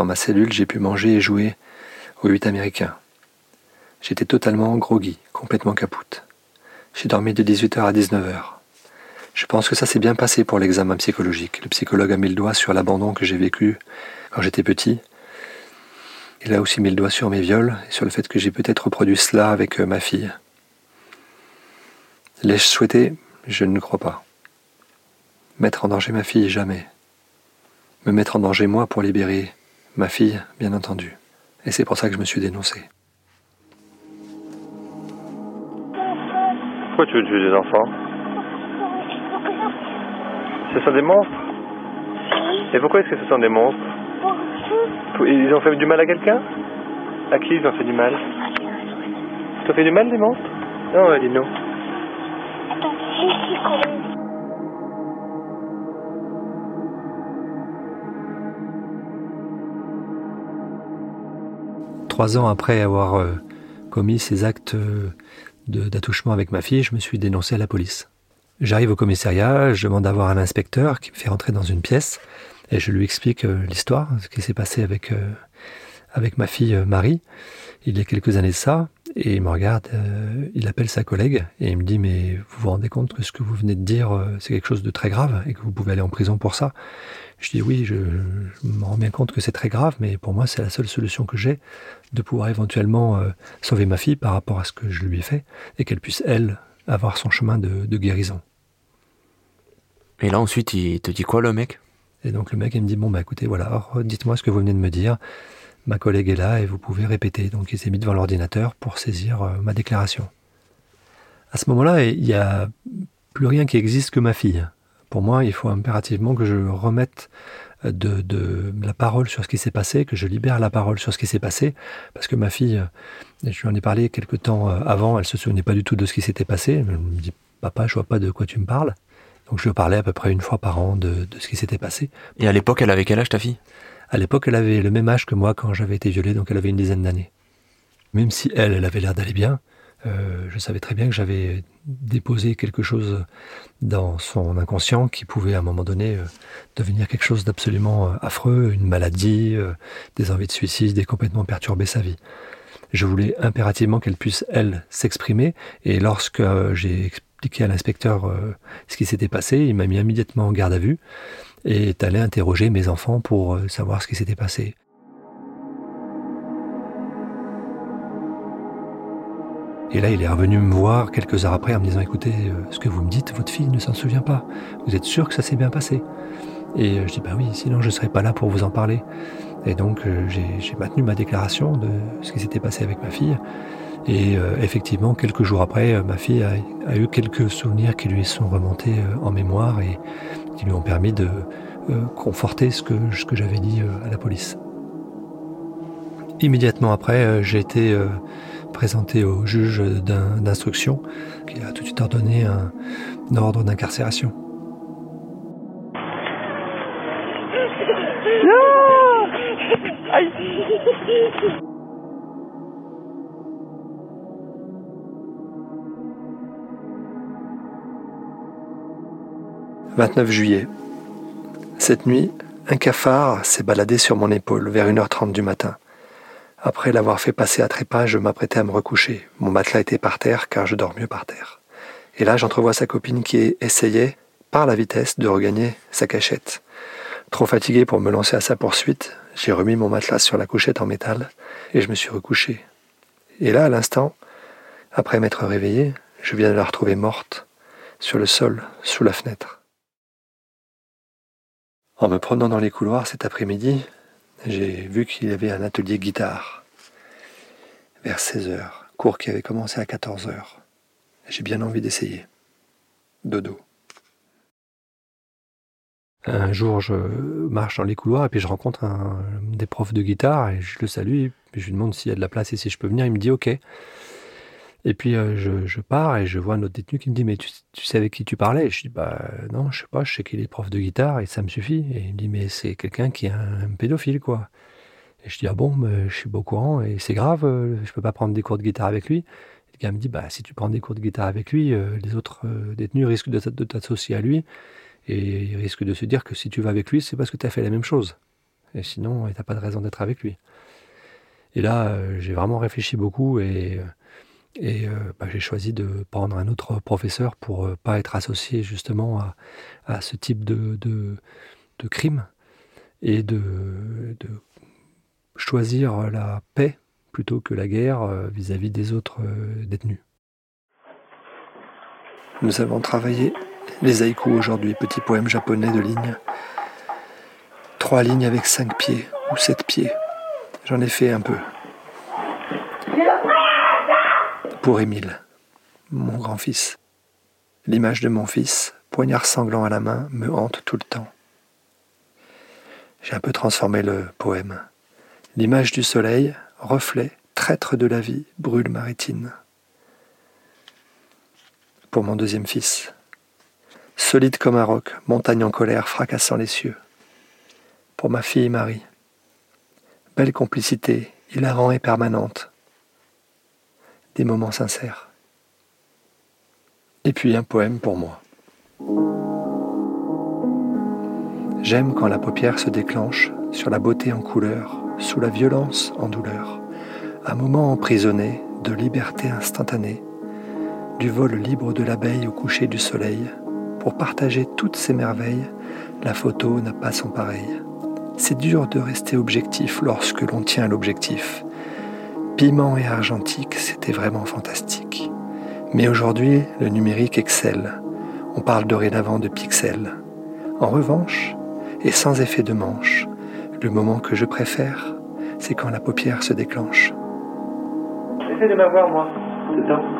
Dans ma cellule, j'ai pu manger et jouer aux huit américains. J'étais totalement groggy, complètement capoute. J'ai dormi de 18h à 19h. Je pense que ça s'est bien passé pour l'examen psychologique. Le psychologue a mis le doigt sur l'abandon que j'ai vécu quand j'étais petit. Il a aussi mis le doigt sur mes viols et sur le fait que j'ai peut-être reproduit cela avec euh, ma fille. L'ai-je souhaité? Je ne crois pas. Mettre en danger ma fille, jamais. Me mettre en danger moi pour libérer ma fille, bien entendu. Et c'est pour ça que je me suis dénoncé. Pourquoi tu veux tuer des enfants Ce sont des monstres Et pourquoi est-ce que ce sont des monstres Ils ont fait du mal à quelqu'un À qui ils ont fait du mal Ils ont fait du mal, les monstres Non, dis-nous. Trois ans après avoir euh, commis ces actes euh, d'attouchement avec ma fille, je me suis dénoncé à la police. J'arrive au commissariat, je demande d'avoir un inspecteur qui me fait rentrer dans une pièce et je lui explique euh, l'histoire, ce qui s'est passé avec, avec ma fille Marie il y a quelques années de ça, et il me regarde, euh, il appelle sa collègue et il me dit mais vous vous rendez compte que ce que vous venez de dire euh, c'est quelque chose de très grave et que vous pouvez aller en prison pour ça. Je dis oui, je, me rends bien compte que c'est très grave, mais pour moi c'est la seule solution que j'ai de pouvoir éventuellement euh, sauver ma fille par rapport à ce que je lui ai fait et qu'elle puisse elle avoir son chemin de, de guérison. Et là ensuite il te dit quoi le mec? Et donc le mec il me dit bon bah écoutez voilà, dites-moi ce que vous venez de me dire ma collègue est là et vous pouvez répéter. Donc il s'est mis devant l'ordinateur pour saisir euh, ma déclaration. À ce moment-là, il n'y a plus rien qui existe que ma fille. Pour moi, il faut impérativement que je remette euh, de, la parole sur ce qui s'est passé, que je libère la parole sur ce qui s'est passé, parce que ma fille, euh, je lui en ai parlé quelque temps avant, elle se souvenait pas du tout de ce qui s'était passé. Elle me dit, papa, je vois pas de quoi tu me parles. Donc je lui parlais à peu près une fois par an de, de ce qui s'était passé. Et à l'époque, elle avait quel âge ta fille? À l'époque, elle avait le même âge que moi quand j'avais été violé, donc elle avait une dizaine d'années. Même si elle, elle avait l'air d'aller bien, euh, je savais très bien que j'avais déposé quelque chose dans son inconscient qui pouvait à un moment donné euh, devenir quelque chose d'absolument euh, affreux, une maladie, des envies de suicide et complètement perturber sa vie. Je voulais impérativement qu'elle puisse, elle, s'exprimer, et lorsque j'ai expliqué à l'inspecteur ce qui s'était passé, il m'a mis immédiatement en garde à vue et est allé interroger mes enfants pour euh, savoir ce qui s'était passé. Et là, il est revenu me voir quelques heures après en me disant, écoutez, euh, ce que vous me dites, votre fille ne s'en souvient pas. Vous êtes sûr que ça s'est bien passé? Et euh, je dis, bah oui, sinon je ne serais pas là pour vous en parler. Et donc, j'ai maintenu ma déclaration de ce qui s'était passé avec ma fille. Et effectivement, quelques jours après, ma fille a, eu quelques souvenirs qui lui sont remontés en mémoire et qui lui ont permis de euh, conforter ce que, j'avais dit euh, à la police. Immédiatement après, euh, j'ai été présenté au juge d'instruction qui a tout de suite ordonné un, ordre d'incarcération. « 29 juillet. Cette nuit, un cafard s'est baladé sur mon épaule vers 1h30 du matin. Après l'avoir fait passer à trépas, je m'apprêtais à me recoucher. Mon matelas était par terre car je dors mieux par terre. Et là, j'entrevois sa copine qui essayait, par la vitesse, de regagner sa cachette. Trop fatigué pour me lancer à sa poursuite, j'ai remis mon matelas sur la couchette en métal et je me suis recouché. Et là, à l'instant, après m'être réveillé, je viens de la retrouver morte, sur le sol, sous la fenêtre. En me promenant dans les couloirs cet après-midi, j'ai vu qu'il y avait un atelier guitare vers 16 heures, cours qui avait commencé à 14 heures. J'ai bien envie d'essayer. Dodo. Un jour, je marche dans les couloirs et puis je rencontre un des profs de guitare et je le salue. Et je lui demande s'il y a de la place et si je peux venir. Il me dit OK. Et puis euh, je, pars et je vois un autre détenu qui me dit mais tu, sais avec qui tu parlais? Et Je dis bah non je sais pas je sais qu'il est prof de guitare et ça me suffit. Et il me dit mais c'est quelqu'un qui est un, pédophile quoi. Et je dis ah bon je suis pas au courant et c'est grave euh, je peux pas prendre des cours de guitare avec lui. Et le gars me dit bah si tu prends des cours de guitare avec lui euh, les autres détenus risquent de, t'associer à lui et ils risquent de se dire que si tu vas avec lui c'est parce que tu as fait la même chose. Et sinon, t'as pas de raison d'être avec lui. Et là, j'ai vraiment réfléchi beaucoup et, et euh, bah, j'ai choisi de prendre un autre professeur pour euh, pas être associé justement à, à ce type de, de, de crime et de, de, choisir la paix plutôt que la guerre vis-à-vis -vis des autres détenus. Nous avons travaillé les haïkus aujourd'hui, petit poème japonais de lignes. Trois lignes avec cinq pieds ou sept pieds. J'en ai fait un peu. Pour Émile, mon grand-fils. L'image de mon fils, poignard sanglant à la main, me hante tout le temps. J'ai un peu transformé le poème. L'image du soleil, reflet, traître de la vie, brûle ma rétine. Pour mon deuxième fils, solide comme un roc, montagne en colère fracassant les cieux. Pour ma fille Marie, belle complicité, hilarant et permanente. Des moments sincères. Et puis un poème pour moi. J'aime quand la paupière se déclenche sur la beauté en couleur, sous la violence en douleur. Un moment emprisonné de liberté instantanée, du vol libre de l'abeille au coucher du soleil. Pour partager toutes ces merveilles, la photo n'a pas son pareil. C'est dur de rester objectif lorsque l'on tient l'objectif. Piment et argentique, c'était vraiment fantastique. Mais aujourd'hui, le numérique excelle. On parle dorénavant de pixels. En revanche, et sans effet de manche, le moment que je préfère, c'est quand la paupière se déclenche. Essaye de m'avoir, moi. C'est ça.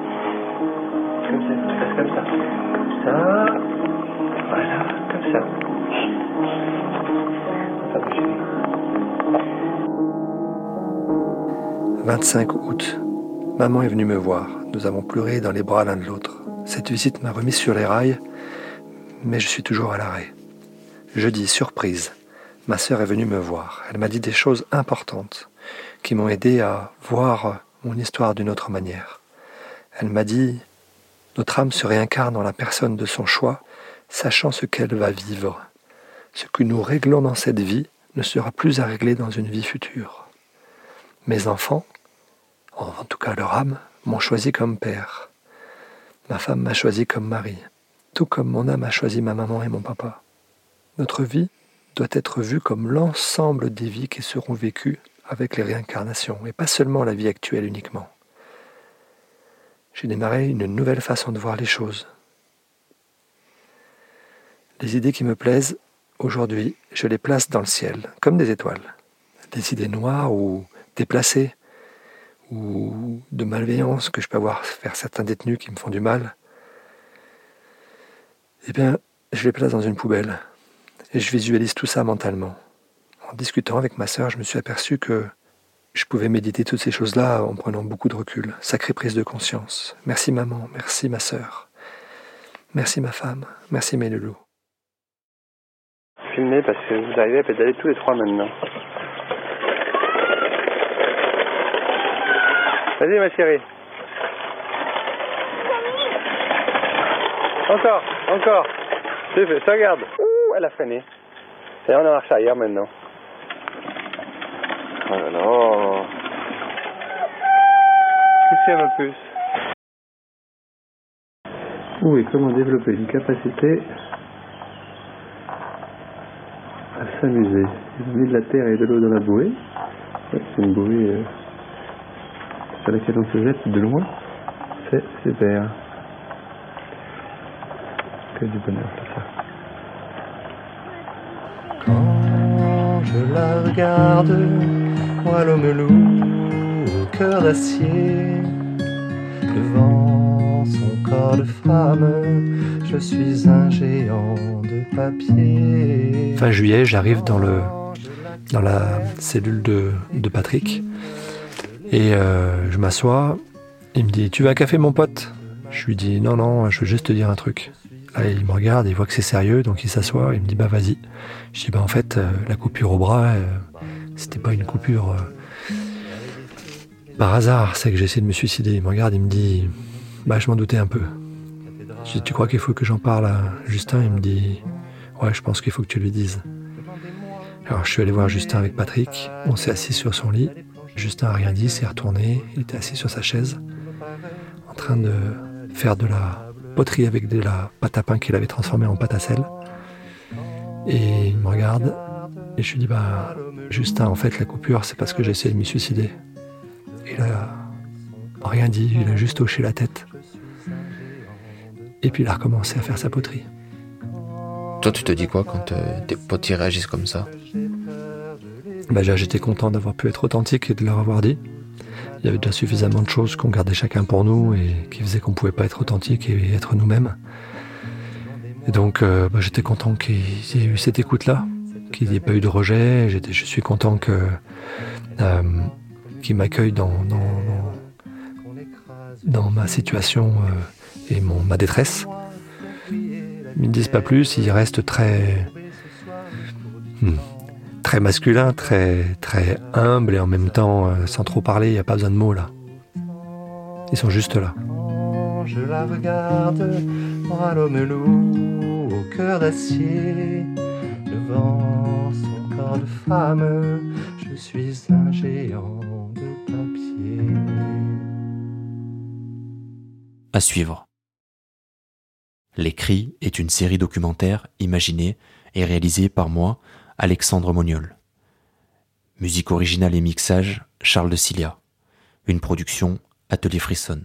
25 août. Maman est venue me voir. Nous avons pleuré dans les bras l'un de l'autre. Cette visite m'a remis sur les rails, mais je suis toujours à l'arrêt. Jeudi, surprise. Ma sœur est venue me voir. Elle m'a dit des choses importantes qui m'ont aidé à voir mon histoire d'une autre manière. Elle m'a dit Notre âme se réincarne dans la personne de son choix, sachant ce qu'elle va vivre. Ce que nous réglons dans cette vie ne sera plus à régler dans une vie future. Mes enfants, en tout cas leur âme, m'ont choisi comme père. Ma femme m'a choisi comme mari, tout comme mon âme a choisi ma maman et mon papa. Notre vie doit être vue comme l'ensemble des vies qui seront vécues avec les réincarnations, et pas seulement la vie actuelle uniquement. J'ai démarré une nouvelle façon de voir les choses. Les idées qui me plaisent, aujourd'hui, je les place dans le ciel, comme des étoiles. Des idées noires ou déplacées, ou de malveillance que je peux avoir vers certains détenus qui me font du mal, eh bien, je les place dans une poubelle et je visualise tout ça mentalement. En discutant avec ma sœur, je me suis aperçu que je pouvais méditer toutes ces choses-là en prenant beaucoup de recul. Sacrée prise de conscience. Merci maman, merci ma sœur. Merci ma femme, merci mes loulous. Filmez parce que vous arrivez à pédaler tous les trois maintenant. Vas-y ma chérie. Encore, encore. Tu fais, ça regarde. Ouh, elle a freiné. C'est on a marche arrière maintenant. Oh là là. Qu'est-ce y a ma puce? Oui, comment développer une capacité à s'amuser? Ont mis de la terre et de l'eau dans la bouée. c'est une bouée... Euh, sur laquelle on se jette de loin, c'est super. Que du bonheur, tout ça. Quand je la regarde, moi l'homme loup au cœur d'acier, devant son corps de femme, je suis un géant de papier. Fin juillet, j'arrive dans le dans la cellule de, de Patrick et euh, je m'assois. Il me dit Tu veux un café, mon pote? Je lui dis Non, non, je veux juste te dire un truc. Il me regarde, il voit que c'est sérieux, donc il s'assoit. Il me dit Bah, vas-y. Je dis Bah, en fait, euh, la coupure au bras, euh, c'était pas une coupure par hasard. C'est que j'ai essayé de me suicider. Il me regarde, il me dit Bah, je m'en doutais un peu. Je dis Tu crois qu'il faut que j'en parle à Justin? Il me dit Ouais, je pense qu'il faut que tu lui dises. Alors je suis allé voir Justin avec Patrick, on s'est assis sur son lit. Justin a rien dit, s'est retourné, il était assis sur sa chaise, en train de faire de la poterie avec de la pâte à pain qu'il avait transformée en pâte à sel. Et il me regarde, et je lui dis, bah, Justin, en fait, la coupure, c'est parce que j'ai essayé de me suicider. Il a rien dit, il a juste hoché la tête. Et puis il a recommencé à faire sa poterie. Toi, tu te dis quoi quand euh, tes potes réagissent comme ça? Bah, J'étais content d'avoir pu être authentique et de leur avoir dit. Il y avait déjà suffisamment de choses qu'on gardait chacun pour nous et qui faisaient qu'on ne pouvait pas être authentique et être nous-mêmes. Et donc, euh, bah, j'étais content qu'il y ait eu cette écoute-là, qu'il n'y ait pas eu de rejet. je suis content euh, qu'ils m'accueillent dans, ma situation et mon, ma détresse. Ils ne disent pas plus, ils restent très. Hmm, très masculin, très, très humble et en même temps, euh, sans trop parler, il n'y a pas besoin de mots là. Ils sont juste là. Je la regarde, moi l'homme loup, au cœur d'acier, devant son corps de femme, je suis un géant de papier. À suivre. Les Cris est une série documentaire imaginée et réalisée par moi, Alexandre Moniol. Musique originale et mixage, Charles de Cilia. Une production Atelier Frisson.